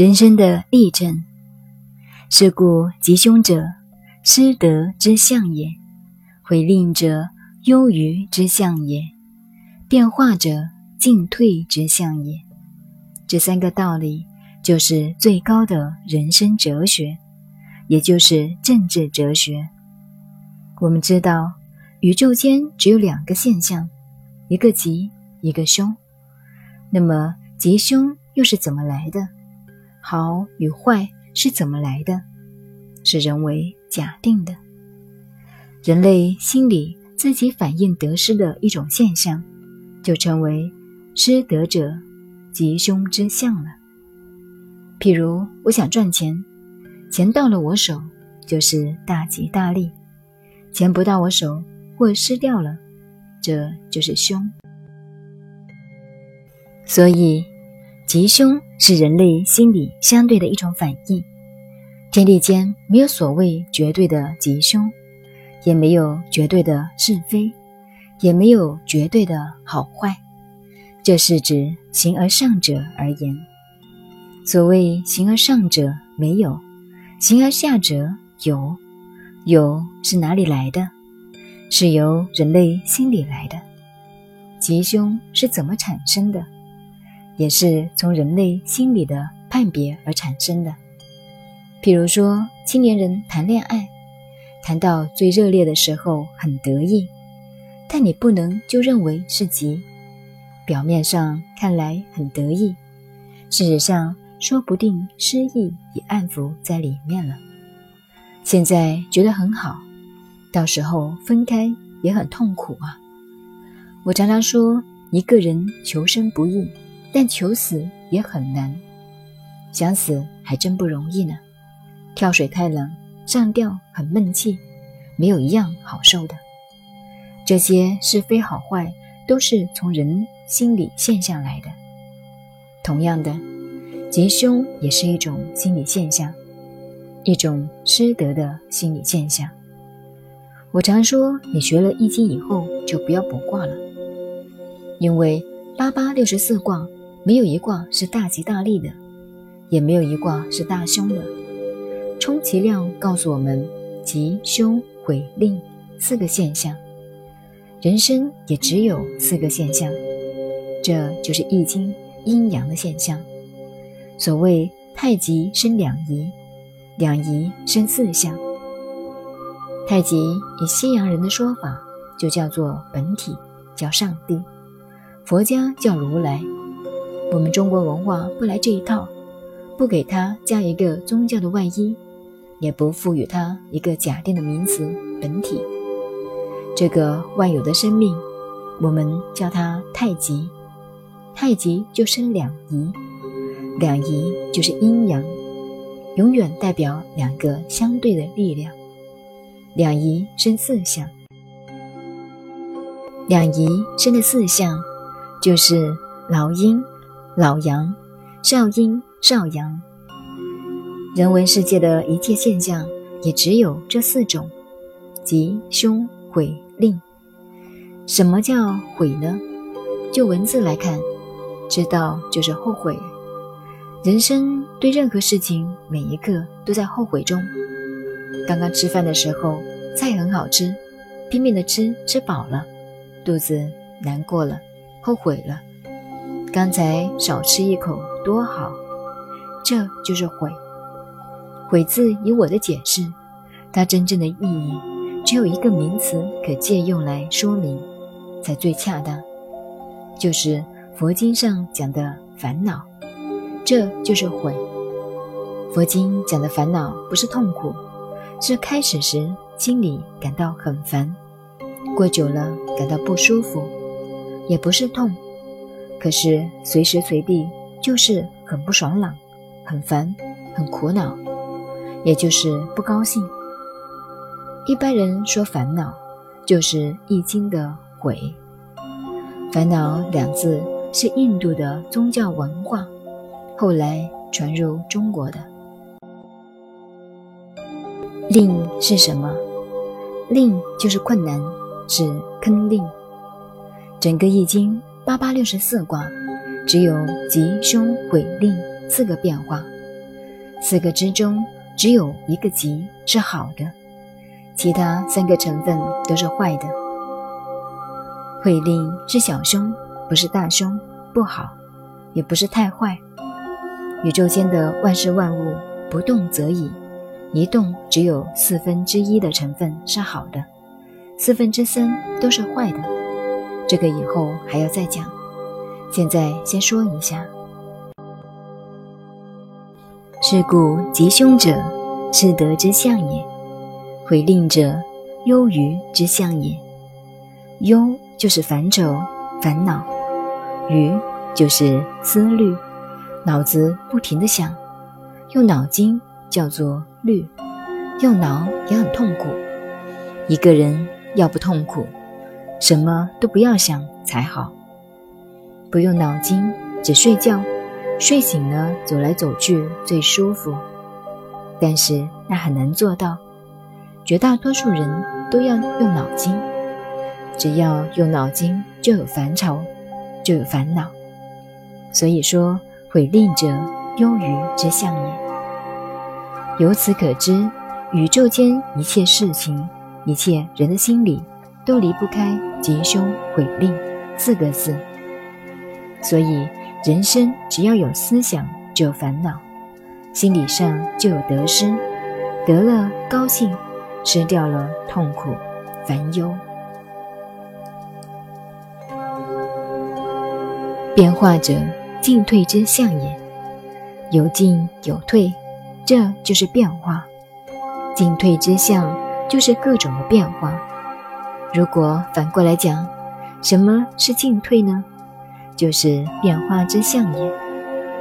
人生的历程，是故吉凶者，失德之象也；毁令者，忧余之象也；变化者，进退之象也。这三个道理，就是最高的人生哲学，也就是政治哲学。我们知道，宇宙间只有两个现象，一个吉，一个凶。那么，吉凶又是怎么来的？好与坏是怎么来的？是人为假定的。人类心理自己反映得失的一种现象，就称为失德者吉凶之相了。譬如，我想赚钱，钱到了我手就是大吉大利；钱不到我手或失掉了，这就是凶。所以。吉凶是人类心理相对的一种反应。天地间没有所谓绝对的吉凶，也没有绝对的是非，也没有绝对的好坏。这是指形而上者而言。所谓形而上者没有，形而下者有。有是哪里来的？是由人类心理来的。吉凶是怎么产生的？也是从人类心理的判别而产生的。譬如说，青年人谈恋爱，谈到最热烈的时候很得意，但你不能就认为是吉。表面上看来很得意，事实上说不定失意已暗伏在里面了。现在觉得很好，到时候分开也很痛苦啊。我常常说，一个人求生不易。但求死也很难，想死还真不容易呢。跳水太冷，上吊很闷气，没有一样好受的。这些是非好坏，都是从人心理现象来的。同样的，吉凶也是一种心理现象，一种失德的心理现象。我常说，你学了易经以后，就不要卜卦了，因为八八六十四卦。没有一卦是大吉大利的，也没有一卦是大凶的。充其量告诉我们吉凶毁令四个现象，人生也只有四个现象，这就是易经阴阳的现象。所谓太极生两仪，两仪生四象。太极以西洋人的说法就叫做本体，叫上帝；佛家叫如来。我们中国文化不来这一套，不给它加一个宗教的外衣，也不赋予它一个假定的名词“本体”。这个万有的生命，我们叫它太极。太极就生两仪，两仪就是阴阳，永远代表两个相对的力量。两仪生四象，两仪生的四象就是老阴。老阳、少阴、少阳，人文世界的一切现象也只有这四种：吉、凶、毁、令。什么叫毁呢？就文字来看，知道就是后悔。人生对任何事情，每一刻都在后悔中。刚刚吃饭的时候，菜很好吃，拼命的吃，吃饱了，肚子难过了，后悔了。刚才少吃一口多好，这就是悔。悔字以我的解释，它真正的意义只有一个名词可借用来说明，才最恰当，就是佛经上讲的烦恼，这就是悔。佛经讲的烦恼不是痛苦，是开始时心里感到很烦，过久了感到不舒服，也不是痛。可是随时随地就是很不爽朗、很烦、很苦恼，也就是不高兴。一般人说烦恼，就是《易经》的“悔”。烦恼两字是印度的宗教文化，后来传入中国的。令是什么？令就是困难，是坑令。整个《易经》。八八六十四卦，只有吉凶毁令四个变化，四个之中只有一个吉是好的，其他三个成分都是坏的。慧令是小凶，不是大凶，不好，也不是太坏。宇宙间的万事万物不动则已，一动只有四分之一的成分是好的，四分之三都是坏的。这个以后还要再讲，现在先说一下。是故吉凶者，是德之相也；毁令者，忧愚之相也。忧。就是烦愁、烦恼，愚就是思虑，脑子不停的想，用脑筋叫做虑，用脑也很痛苦。一个人要不痛苦，什么都不要想才好。不用脑筋，只睡觉，睡醒了走来走去最舒服。但是那很难做到，绝大多数人都要用脑筋。只要用脑筋，就有烦愁，就有烦恼。所以说，毁令者，忧于之相也。由此可知，宇宙间一切事情，一切人的心理，都离不开吉凶毁吝四个字。所以，人生只要有思想，就有烦恼；心理上就有得失，得了高兴，失掉了痛苦、烦忧。变化者，进退之象也。有进有退，这就是变化。进退之象就是各种的变化。如果反过来讲，什么是进退呢？就是变化之象也。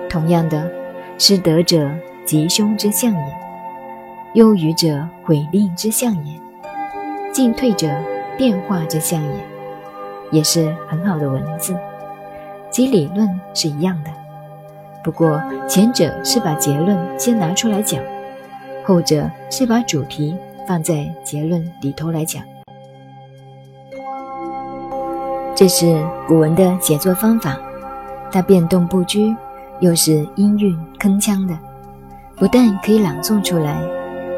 同样的，失德者吉凶之象也，忧愚者毁令之象也，进退者变化之象也，也是很好的文字。其理论是一样的，不过前者是把结论先拿出来讲，后者是把主题放在结论里头来讲。这是古文的写作方法，它变动不居，又是音韵铿锵的，不但可以朗诵出来，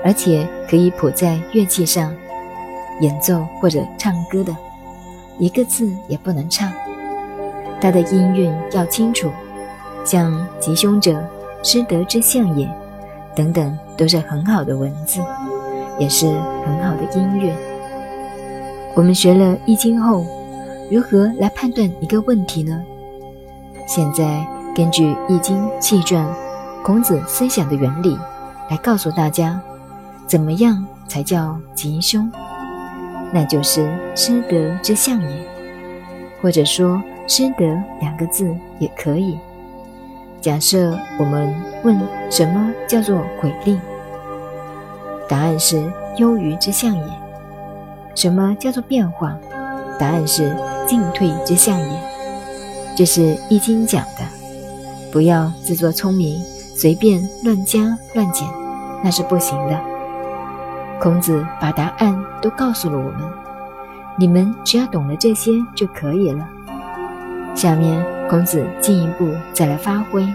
而且可以谱在乐器上演奏或者唱歌的，一个字也不能唱。它的音韵要清楚，像吉凶者，失德之象也，等等，都是很好的文字，也是很好的音乐。我们学了易经后，如何来判断一个问题呢？现在根据易经气传，孔子思想的原理，来告诉大家，怎么样才叫吉凶？那就是失德之象也，或者说。失德两个字也可以。假设我们问什么叫做毁令，答案是忧郁之象也。什么叫做变化？答案是进退之象也。这是易经讲的，不要自作聪明，随便乱加乱减，那是不行的。孔子把答案都告诉了我们，你们只要懂了这些就可以了。下面，孔子进一步再来发挥。